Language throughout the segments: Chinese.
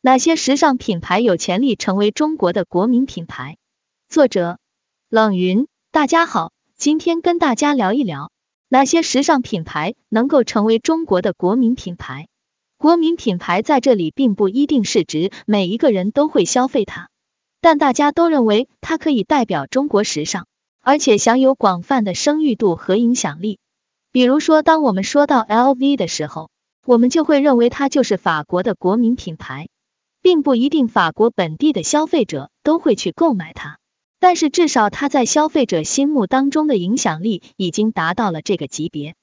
哪些时尚品牌有潜力成为中国的国民品牌？作者冷云。大家好，今天跟大家聊一聊哪些时尚品牌能够成为中国的国民品牌。国民品牌在这里并不一定是指每一个人都会消费它，但大家都认为它可以代表中国时尚，而且享有广泛的声誉度和影响力。比如说，当我们说到 LV 的时候，我们就会认为它就是法国的国民品牌。并不一定法国本地的消费者都会去购买它，但是至少它在消费者心目当中的影响力已经达到了这个级别，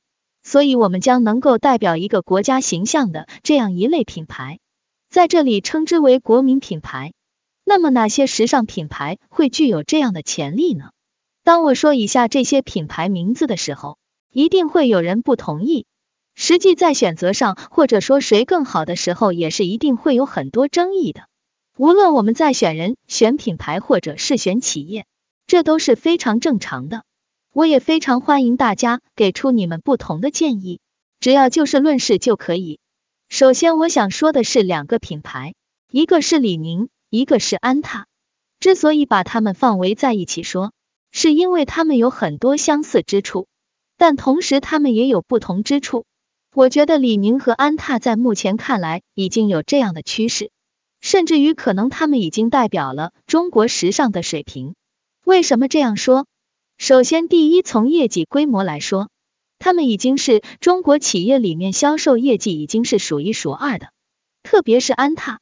所以我们将能够代表一个国家形象的这样一类品牌，在这里称之为国民品牌。那么哪些时尚品牌会具有这样的潜力呢？当我说以下这些品牌名字的时候，一定会有人不同意。实际在选择上，或者说谁更好的时候，也是一定会有很多争议的。无论我们在选人、选品牌，或者是选企业，这都是非常正常的。我也非常欢迎大家给出你们不同的建议，只要就事论事就可以。首先，我想说的是两个品牌，一个是李宁，一个是安踏。之所以把它们放围在一起说，是因为它们有很多相似之处，但同时它们也有不同之处。我觉得李宁和安踏在目前看来已经有这样的趋势，甚至于可能他们已经代表了中国时尚的水平。为什么这样说？首先，第一，从业绩规模来说，他们已经是中国企业里面销售业绩已经是数一数二的。特别是安踏，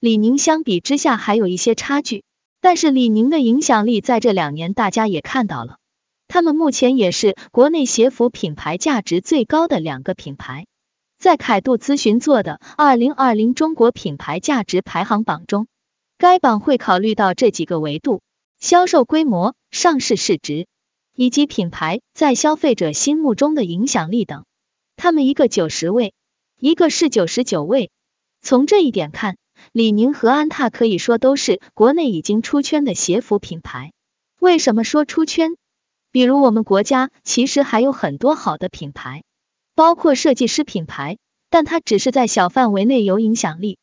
李宁相比之下还有一些差距，但是李宁的影响力在这两年大家也看到了。他们目前也是国内鞋服品牌价值最高的两个品牌，在凯度咨询做的二零二零中国品牌价值排行榜中，该榜会考虑到这几个维度：销售规模、上市市值以及品牌在消费者心目中的影响力等。他们一个九十位，一个是九十九位。从这一点看，李宁和安踏可以说都是国内已经出圈的鞋服品牌。为什么说出圈？比如我们国家其实还有很多好的品牌，包括设计师品牌，但它只是在小范围内有影响力。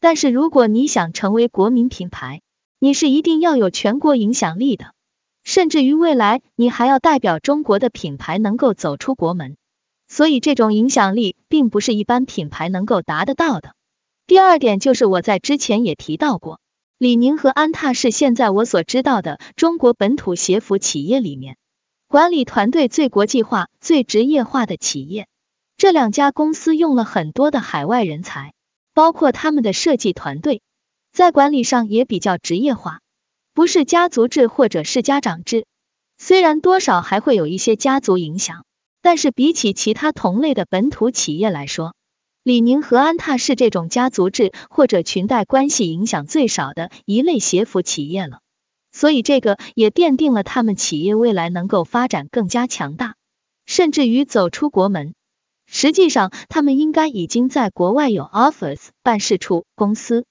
但是如果你想成为国民品牌，你是一定要有全国影响力的，甚至于未来你还要代表中国的品牌能够走出国门。所以这种影响力并不是一般品牌能够达得到的。第二点就是我在之前也提到过，李宁和安踏是现在我所知道的中国本土鞋服企业里面。管理团队最国际化、最职业化的企业，这两家公司用了很多的海外人才，包括他们的设计团队，在管理上也比较职业化，不是家族制或者是家长制。虽然多少还会有一些家族影响，但是比起其他同类的本土企业来说，李宁和安踏是这种家族制或者裙带关系影响最少的一类鞋服企业了。所以这个也奠定了他们企业未来能够发展更加强大，甚至于走出国门。实际上，他们应该已经在国外有 office 办事处、公司，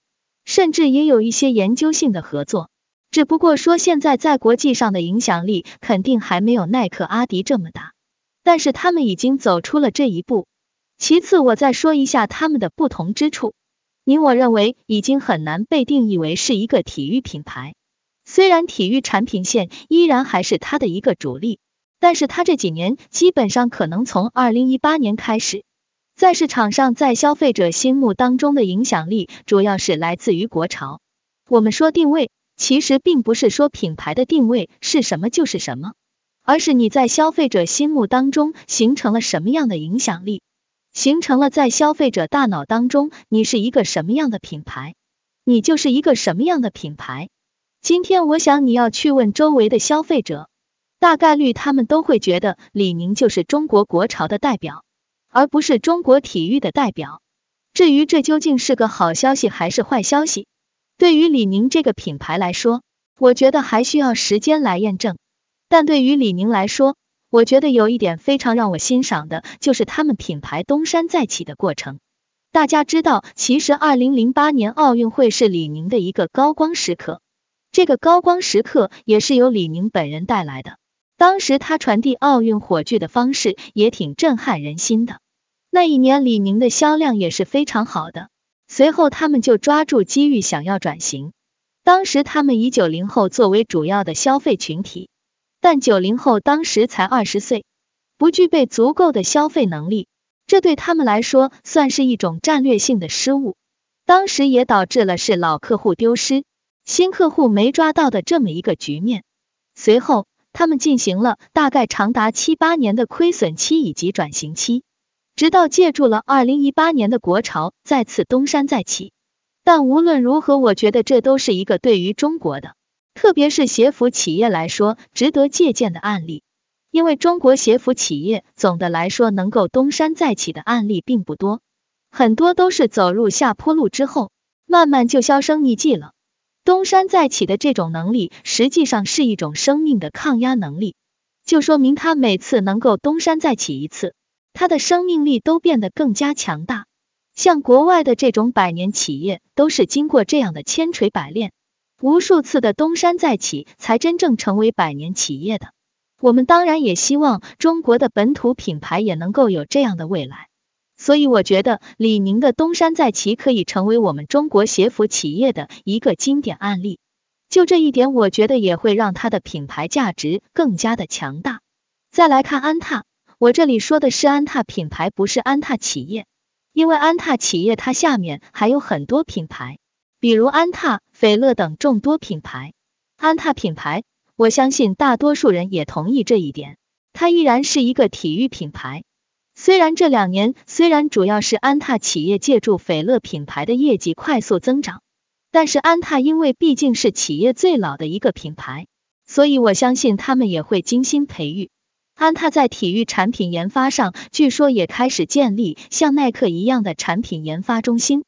甚至也有一些研究性的合作。只不过说现在在国际上的影响力肯定还没有耐克、阿迪这么大，但是他们已经走出了这一步。其次，我再说一下他们的不同之处。你我认为已经很难被定义为是一个体育品牌。虽然体育产品线依然还是它的一个主力，但是它这几年基本上可能从二零一八年开始，在市场上在消费者心目当中的影响力主要是来自于国潮。我们说定位，其实并不是说品牌的定位是什么就是什么，而是你在消费者心目当中形成了什么样的影响力，形成了在消费者大脑当中你是一个什么样的品牌，你就是一个什么样的品牌。今天我想你要去问周围的消费者，大概率他们都会觉得李宁就是中国国潮的代表，而不是中国体育的代表。至于这究竟是个好消息还是坏消息，对于李宁这个品牌来说，我觉得还需要时间来验证。但对于李宁来说，我觉得有一点非常让我欣赏的，就是他们品牌东山再起的过程。大家知道，其实二零零八年奥运会是李宁的一个高光时刻。这个高光时刻也是由李宁本人带来的。当时他传递奥运火炬的方式也挺震撼人心的。那一年李宁的销量也是非常好的，随后他们就抓住机遇想要转型。当时他们以九零后作为主要的消费群体，但九零后当时才二十岁，不具备足够的消费能力，这对他们来说算是一种战略性的失误。当时也导致了是老客户丢失，新客户没抓到的这么一个局面。随后，他们进行了大概长达七八年的亏损期以及转型期，直到借助了二零一八年的国潮再次东山再起。但无论如何，我觉得这都是一个对于中国的，特别是鞋服企业来说值得借鉴的案例。因为中国鞋服企业总的来说能够东山再起的案例并不多。很多都是走入下坡路之后，慢慢就销声匿迹了。东山再起的这种能力，实际上是一种生命的抗压能力，就说明他每次能够东山再起一次，他的生命力都变得更加强大。像国外的这种百年企业，都是经过这样的千锤百炼，无数次的东山再起，才真正成为百年企业的。我们当然也希望中国的本土品牌也能够有这样的未来。所以我觉得李宁的东山再起可以成为我们中国鞋服企业的一个经典案例。就这一点，我觉得也会让它的品牌价值更加的强大。再来看安踏，我这里说的是安踏品牌，不是安踏企业，因为安踏企业它下面还有很多品牌，比如安踏、斐乐等众多品牌。安踏品牌，我相信大多数人也同意这一点，它依然是一个体育品牌。虽然这两年虽然主要是安踏企业借助斐乐品牌的业绩快速增长，但是安踏因为毕竟是企业最老的一个品牌，所以我相信他们也会精心培育。安踏在体育产品研发上，据说也开始建立像耐克一样的产品研发中心。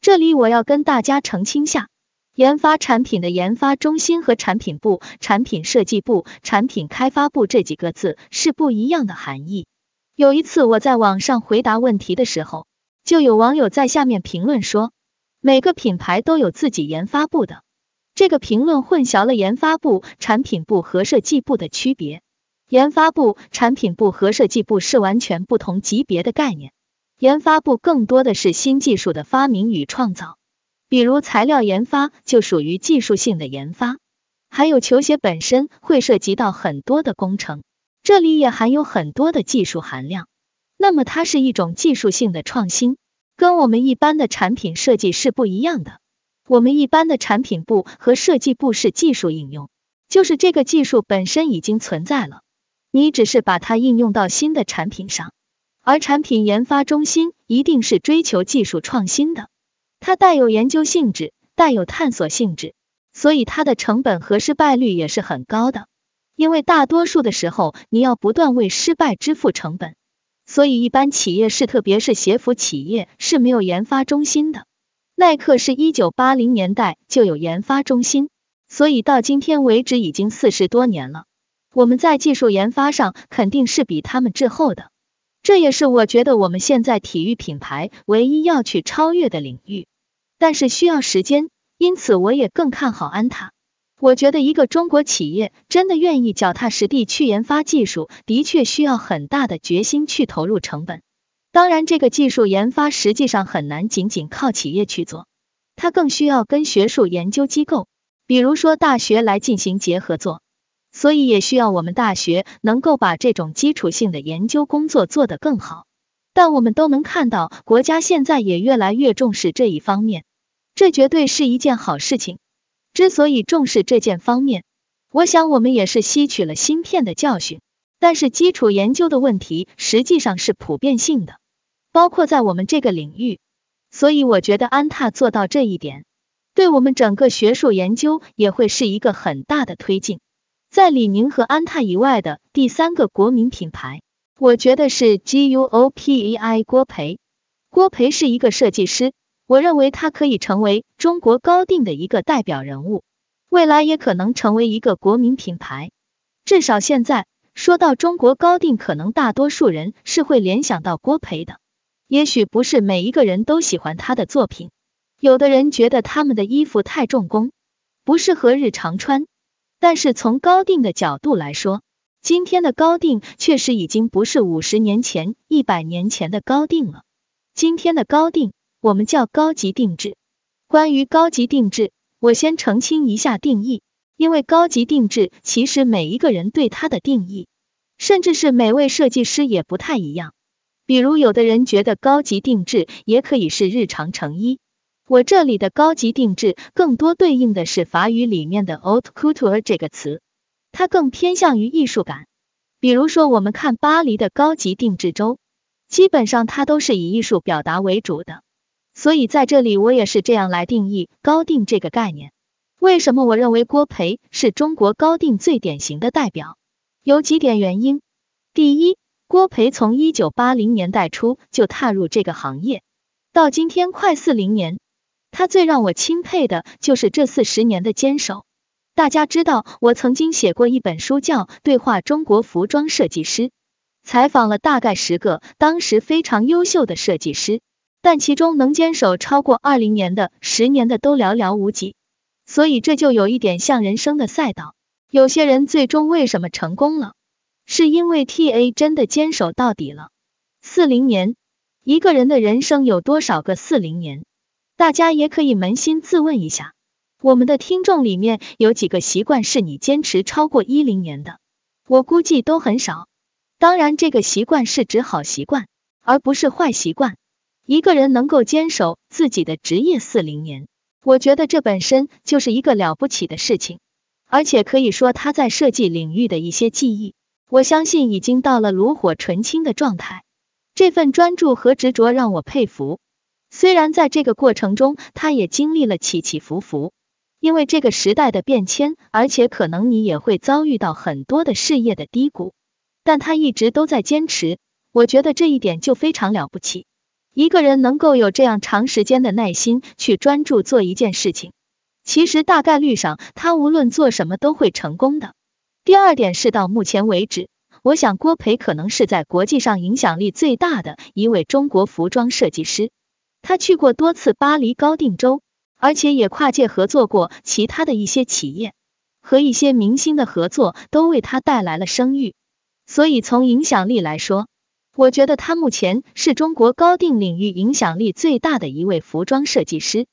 这里我要跟大家澄清下，研发产品的研发中心和产品部、产品设计部、产品开发部这几个字是不一样的含义。有一次我在网上回答问题的时候，就有网友在下面评论说，每个品牌都有自己研发部的。这个评论混淆了研发部、产品部和设计部的区别。研发部、产品部和设计部是完全不同级别的概念。研发部更多的是新技术的发明与创造，比如材料研发就属于技术性的研发，还有球鞋本身会涉及到很多的工程。这里也含有很多的技术含量，那么它是一种技术性的创新，跟我们一般的产品设计是不一样的。我们一般的产品部和设计部是技术应用，就是这个技术本身已经存在了，你只是把它应用到新的产品上。而产品研发中心一定是追求技术创新的，它带有研究性质，带有探索性质，所以它的成本和失败率也是很高的。因为大多数的时候，你要不断为失败支付成本，所以一般企业是，特别是鞋服企业是没有研发中心的。耐克是一九八零年代就有研发中心，所以到今天为止已经四十多年了。我们在技术研发上肯定是比他们滞后的，这也是我觉得我们现在体育品牌唯一要去超越的领域，但是需要时间，因此我也更看好安踏。我觉得一个中国企业真的愿意脚踏实地去研发技术，的确需要很大的决心去投入成本。当然，这个技术研发实际上很难仅仅靠企业去做，它更需要跟学术研究机构，比如说大学来进行结合作。所以也需要我们大学能够把这种基础性的研究工作做得更好。但我们都能看到，国家现在也越来越重视这一方面，这绝对是一件好事情。之所以重视这件方面，我想我们也是吸取了芯片的教训。但是基础研究的问题实际上是普遍性的，包括在我们这个领域。所以我觉得安踏做到这一点，对我们整个学术研究也会是一个很大的推进。在李宁和安踏以外的第三个国民品牌，我觉得是 GUOPEI 郭培。郭培是一个设计师。我认为他可以成为中国高定的一个代表人物，未来也可能成为一个国民品牌。至少现在说到中国高定，可能大多数人是会联想到郭培的。也许不是每一个人都喜欢他的作品，有的人觉得他们的衣服太重工，不适合日常穿。但是从高定的角度来说，今天的高定确实已经不是五十年前、一百年前的高定了。今天的高定。我们叫高级定制。关于高级定制，我先澄清一下定义，因为高级定制其实每一个人对它的定义，甚至是每位设计师也不太一样。比如，有的人觉得高级定制也可以是日常成衣。我这里的高级定制更多对应的是法语里面的 haute couture 这个词，它更偏向于艺术感。比如说，我们看巴黎的高级定制周，基本上它都是以艺术表达为主的。所以在这里我也是这样来定义高定这个概念。为什么我认为郭培是中国高定最典型的代表？有几点原因。第一，郭培从一九八零年代初就踏入这个行业，到今天快四零年，他最让我钦佩的就是这四十年的坚守。大家知道，我曾经写过一本书叫《对话中国服装设计师》，采访了大概十个当时非常优秀的设计师，但其中能坚守超过二零年的、十年的都寥寥无几。所以这就有一点像人生的赛道，有些人最终为什么成功了？是因为 T A 真的坚守到底了。四零年，一个人的人生有多少个四零年？大家也可以扪心自问一下。我们的听众里面有几个习惯是你坚持超过一零年的？我估计都很少。当然，这个习惯是指好习惯，而不是坏习惯。一个人能够坚守自己的职业四零年，我觉得这本身就是一个了不起的事情，而且可以说他在设计领域的一些技艺。我相信已经到了炉火纯青的状态，这份专注和执着让我佩服。虽然在这个过程中，他也经历了起起伏伏，因为这个时代的变迁，而且可能你也会遭遇到很多的事业的低谷，但他一直都在坚持，我觉得这一点就非常了不起。一个人能够有这样长时间的耐心去专注做一件事情，其实大概率上他无论做什么都会成功的。第二点是，到目前为止，我想郭培可能是在国际上影响力最大的一位中国服装设计师。他去过多次巴黎高定周，而且也跨界合作过其他的一些企业，和一些明星的合作都为他带来了声誉。所以从影响力来说，我觉得他目前是中国高定领域影响力最大的一位服装设计师。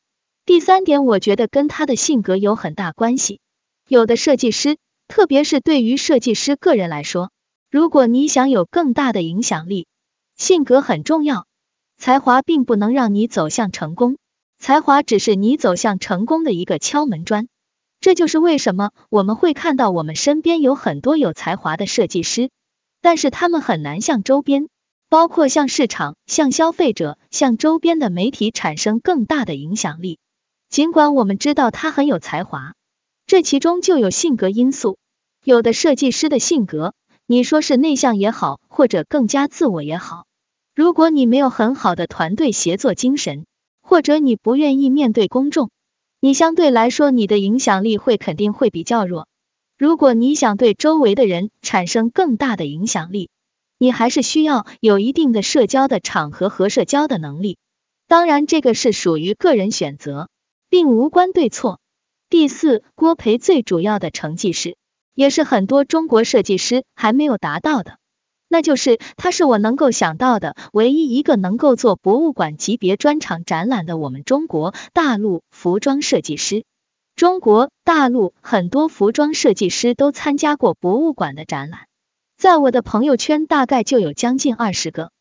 第三点，我觉得跟他的性格有很大关系。有的设计师。特别是对于设计师个人来说，如果你想有更大的影响力，性格很重要。才华并不能让你走向成功，才华只是你走向成功的一个敲门砖。这就是为什么我们会看到我们身边有很多有才华的设计师，但是他们很难向周边，包括向市场、向消费者、向周边的媒体产生更大的影响力。尽管我们知道他很有才华。这其中就有性格因素，有的设计师的性格，你说是内向也好，或者更加自我也好，如果你没有很好的团队协作精神，或者你不愿意面对公众，你相对来说你的影响力会肯定会比较弱。如果你想对周围的人产生更大的影响力，你还是需要有一定的社交的场合和社交的能力。当然，这个是属于个人选择，并无关对错。第四，郭培最主要的成绩是，也是很多中国设计师还没有达到的，那就是他是我能够想到的唯一一个能够做博物馆级别专场展览的我们中国大陆服装设计师。中国大陆很多服装设计师都参加过博物馆的展览，在我的朋友圈大概就有将近二十个，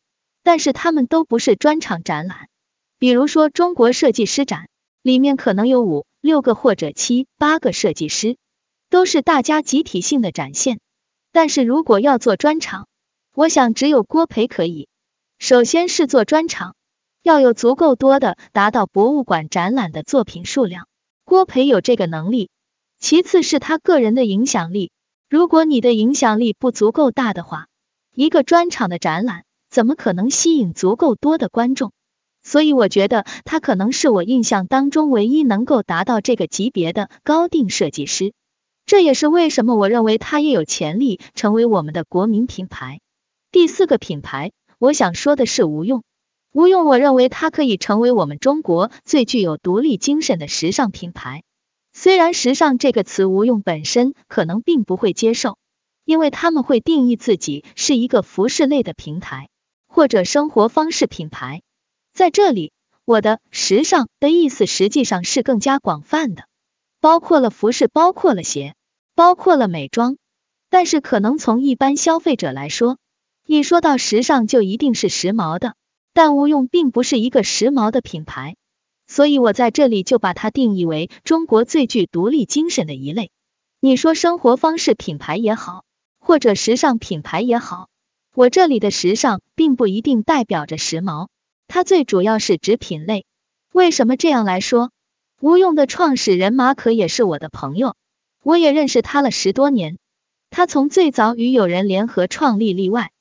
但是他们都不是专场展览。比如说中国设计师展，里面可能有五。六个或者七八个设计师，都是大家集体性的展现。但是如果要做专场，我想只有郭培可以。首先是做专场，要有足够多的达到博物馆展览的作品数量，郭培有这个能力。其次是他个人的影响力，如果你的影响力不足够大的话，一个专场的展览怎么可能吸引足够多的观众？所以我觉得他可能是我印象当中唯一能够达到这个级别的高定设计师，这也是为什么我认为他也有潜力成为我们的国民品牌。第四个品牌，我想说的是无用。无用，我认为它可以成为我们中国最具有独立精神的时尚品牌。虽然“时尚”这个词无用本身可能并不会接受，因为他们会定义自己是一个服饰类的平台或者生活方式品牌。在这里，我的时尚的意思实际上是更加广泛的，包括了服饰，包括了鞋，包括了美妆。但是可能从一般消费者来说，一说到时尚就一定是时髦的，但无用并不是一个时髦的品牌，所以我在这里就把它定义为中国最具独立精神的一类。你说生活方式品牌也好，或者时尚品牌也好，我这里的时尚并不一定代表着时髦。它最主要是指品类。为什么这样来说？无用的创始人马可也是我的朋友，我也认识他了十多年。他从最早与友人联合创立例外，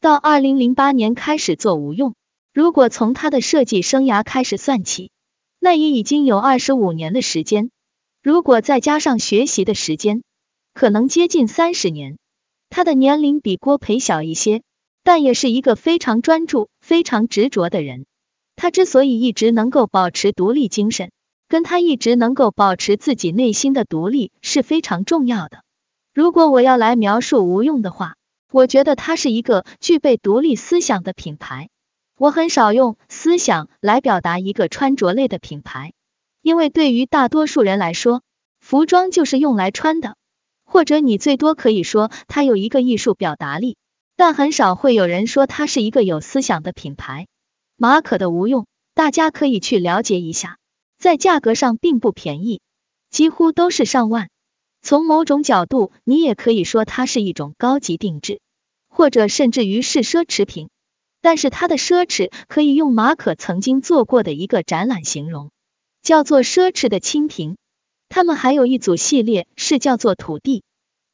到二零零八年开始做无用，如果从他的设计生涯开始算起，那也已经有二十五年的时间。如果再加上学习的时间，可能接近三十年。他的年龄比郭培小一些。但也是一个非常专注、非常执着的人。他之所以一直能够保持独立精神，跟他一直能够保持自己内心的独立是非常重要的。如果我要来描述无用的话，我觉得他是一个具备独立思想的品牌。我很少用思想来表达一个穿着类的品牌，因为对于大多数人来说，服装就是用来穿的，或者你最多可以说它有一个艺术表达力。但很少会有人说它是一个有思想的品牌。马可的无用，大家可以去了解一下，在价格上并不便宜，几乎都是上万。从某种角度，你也可以说它是一种高级定制，或者甚至于是奢侈品。但是它的奢侈可以用马可曾经做过的一个展览形容，叫做奢侈的清贫。他们还有一组系列是叫做土地。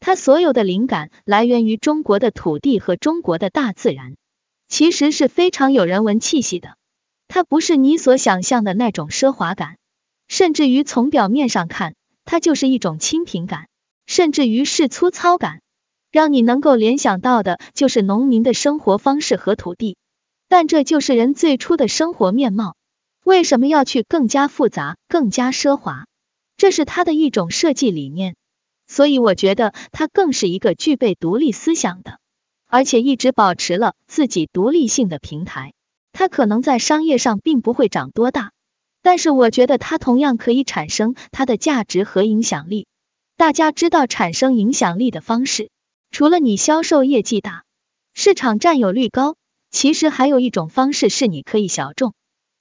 他所有的灵感来源于中国的土地和中国的大自然，其实是非常有人文气息的。它不是你所想象的那种奢华感，甚至于从表面上看，它就是一种清贫感，甚至于是粗糙感，让你能够联想到的就是农民的生活方式和土地。但这就是人最初的生活面貌。为什么要去更加复杂、更加奢华？这是他的一种设计理念。所以我觉得它更是一个具备独立思想的，而且一直保持了自己独立性的平台。它可能在商业上并不会长多大，但是我觉得它同样可以产生它的价值和影响力。大家知道产生影响力的方式，除了你销售业绩大、市场占有率高，其实还有一种方式是你可以小众，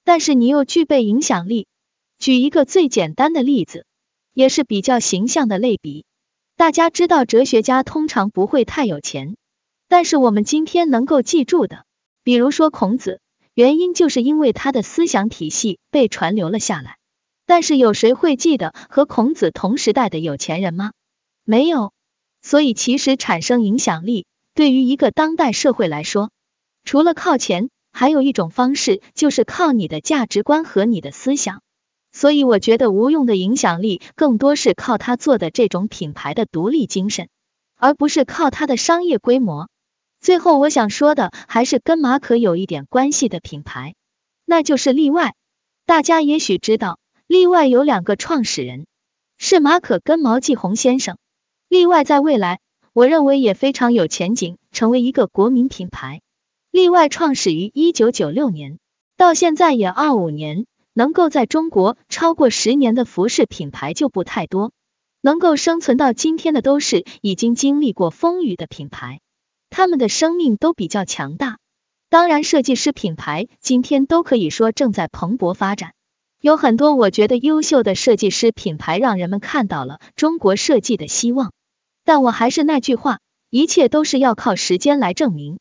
但是你又具备影响力。举一个最简单的例子，也是比较形象的类比。大家知道，哲学家通常不会太有钱，但是我们今天能够记住的，比如说孔子，原因就是因为他的思想体系被传流了下来。但是有谁会记得和孔子同时代的有钱人吗？没有。所以其实产生影响力，对于一个当代社会来说，除了靠钱，还有一种方式，就是靠你的价值观和你的思想。所以我觉得无用的影响力更多是靠他做的这种品牌的独立精神，而不是靠他的商业规模。最后我想说的还是跟马可有一点关系的品牌，那就是例外。大家也许知道，例外有两个创始人，是马可跟毛继红先生。例外在未来，我认为也非常有前景，成为一个国民品牌。例外创始于一九九六年，到现在也二五年。能够在中国超过十年的服饰品牌就不太多，能够生存到今天的都是已经经历过风雨的品牌，他们的生命都比较强大。当然，设计师品牌今天都可以说正在蓬勃发展，有很多我觉得优秀的设计师品牌，让人们看到了中国设计的希望。但我还是那句话，一切都是要靠时间来证明。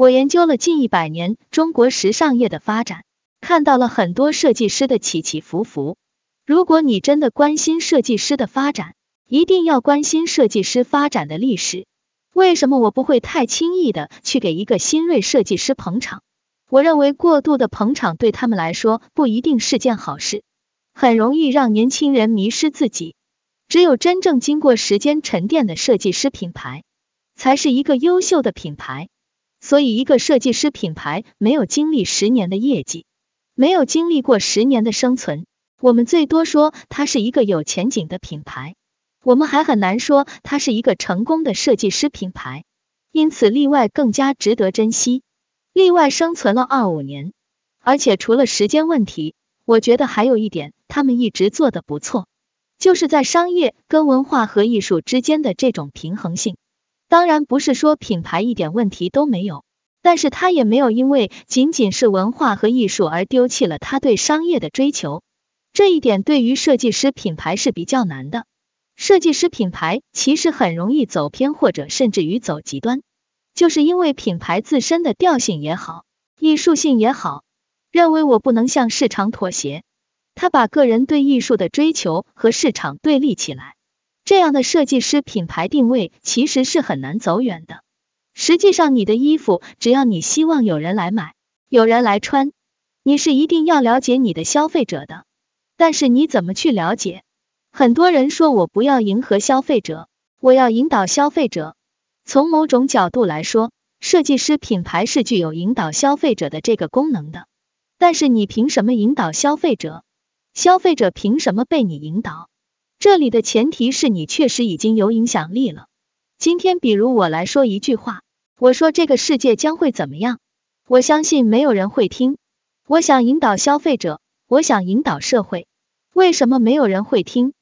我研究了近一百年中国时尚业的发展。看到了很多设计师的起起伏伏。如果你真的关心设计师的发展，一定要关心设计师发展的历史。为什么我不会太轻易的去给一个新锐设计师捧场？我认为过度的捧场对他们来说不一定是件好事，很容易让年轻人迷失自己。只有真正经过时间沉淀的设计师品牌，才是一个优秀的品牌。所以，一个设计师品牌没有经历十年的业绩。没有经历过十年的生存，我们最多说它是一个有前景的品牌，我们还很难说它是一个成功的设计师品牌。因此，例外更加值得珍惜。例外生存了二五年，而且除了时间问题，我觉得还有一点，他们一直做的不错，就是在商业跟文化和艺术之间的这种平衡性。当然不是说品牌一点问题都没有，但是他也没有因为仅仅是文化和艺术而丢弃了他对商业的追求。这一点对于设计师品牌是比较难的。设计师品牌其实很容易走偏或者甚至于走极端，就是因为品牌自身的调性也好，艺术性也好，认为我不能向市场妥协，他把个人对艺术的追求和市场对立起来。这样的设计师品牌定位其实是很难走远的。实际上，你的衣服只要你希望有人来买，有人来穿，你是一定要了解你的消费者的。但是你怎么去了解？很多人说我不要迎合消费者，我要引导消费者。从某种角度来说，设计师品牌是具有引导消费者的这个功能的。但是你凭什么引导消费者？消费者凭什么被你引导？这里的前提是你确实已经有影响力了。今天，比如我来说一句话，我说这个世界将会怎么样，我相信没有人会听。我想引导消费者，我想引导社会，为什么没有人会听？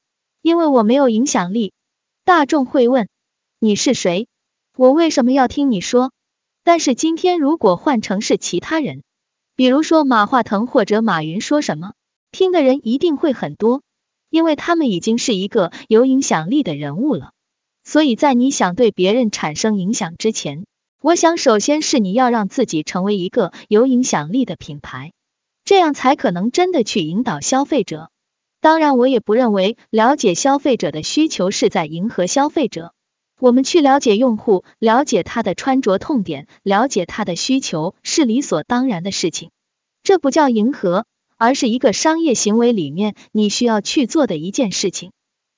因为我没有影响力。大众会问你是谁？我为什么要听你说？但是今天如果换成是其他人，比如说马化腾或者马云说什么，听的人一定会很多。因为他们已经是一个有影响力的人物了，所以在你想对别人产生影响之前，我想首先是你要让自己成为一个有影响力的品牌，这样才可能真的去引导消费者。当然，我也不认为了解消费者的需求是在迎合消费者。我们去了解用户，了解他的穿着痛点，了解他的需求是理所当然的事情，这不叫迎合。而是一个商业行为里面你需要去做的一件事情，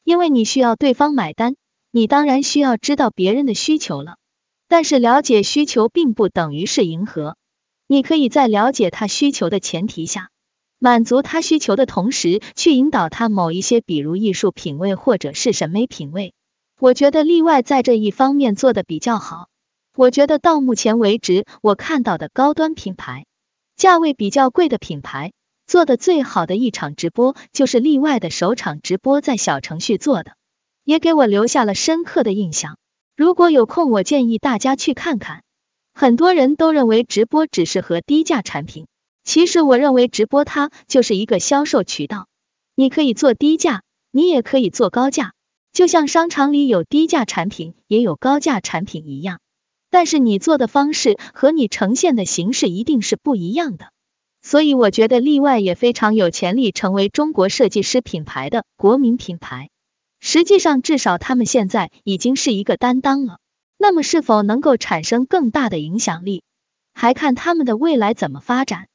因为你需要对方买单，你当然需要知道别人的需求了。但是了解需求并不等于是迎合，你可以在了解他需求的前提下，满足他需求的同时，去引导他某一些，比如艺术品味或者是审美品味。我觉得例外在这一方面做的比较好。我觉得到目前为止，我看到的高端品牌，价位比较贵的品牌。做的最好的一场直播就是例外的首场直播，在小程序做的，也给我留下了深刻的印象。如果有空，我建议大家去看看。很多人都认为直播只适合低价产品，其实我认为直播它就是一个销售渠道。你可以做低价，你也可以做高价，就像商场里有低价产品，也有高价产品一样。但是你做的方式和你呈现的形式一定是不一样的。所以我觉得例外也非常有潜力成为中国设计师品牌的国民品牌。实际上，至少他们现在已经是一个担当了。那么，是否能够产生更大的影响力，还看他们的未来怎么发展。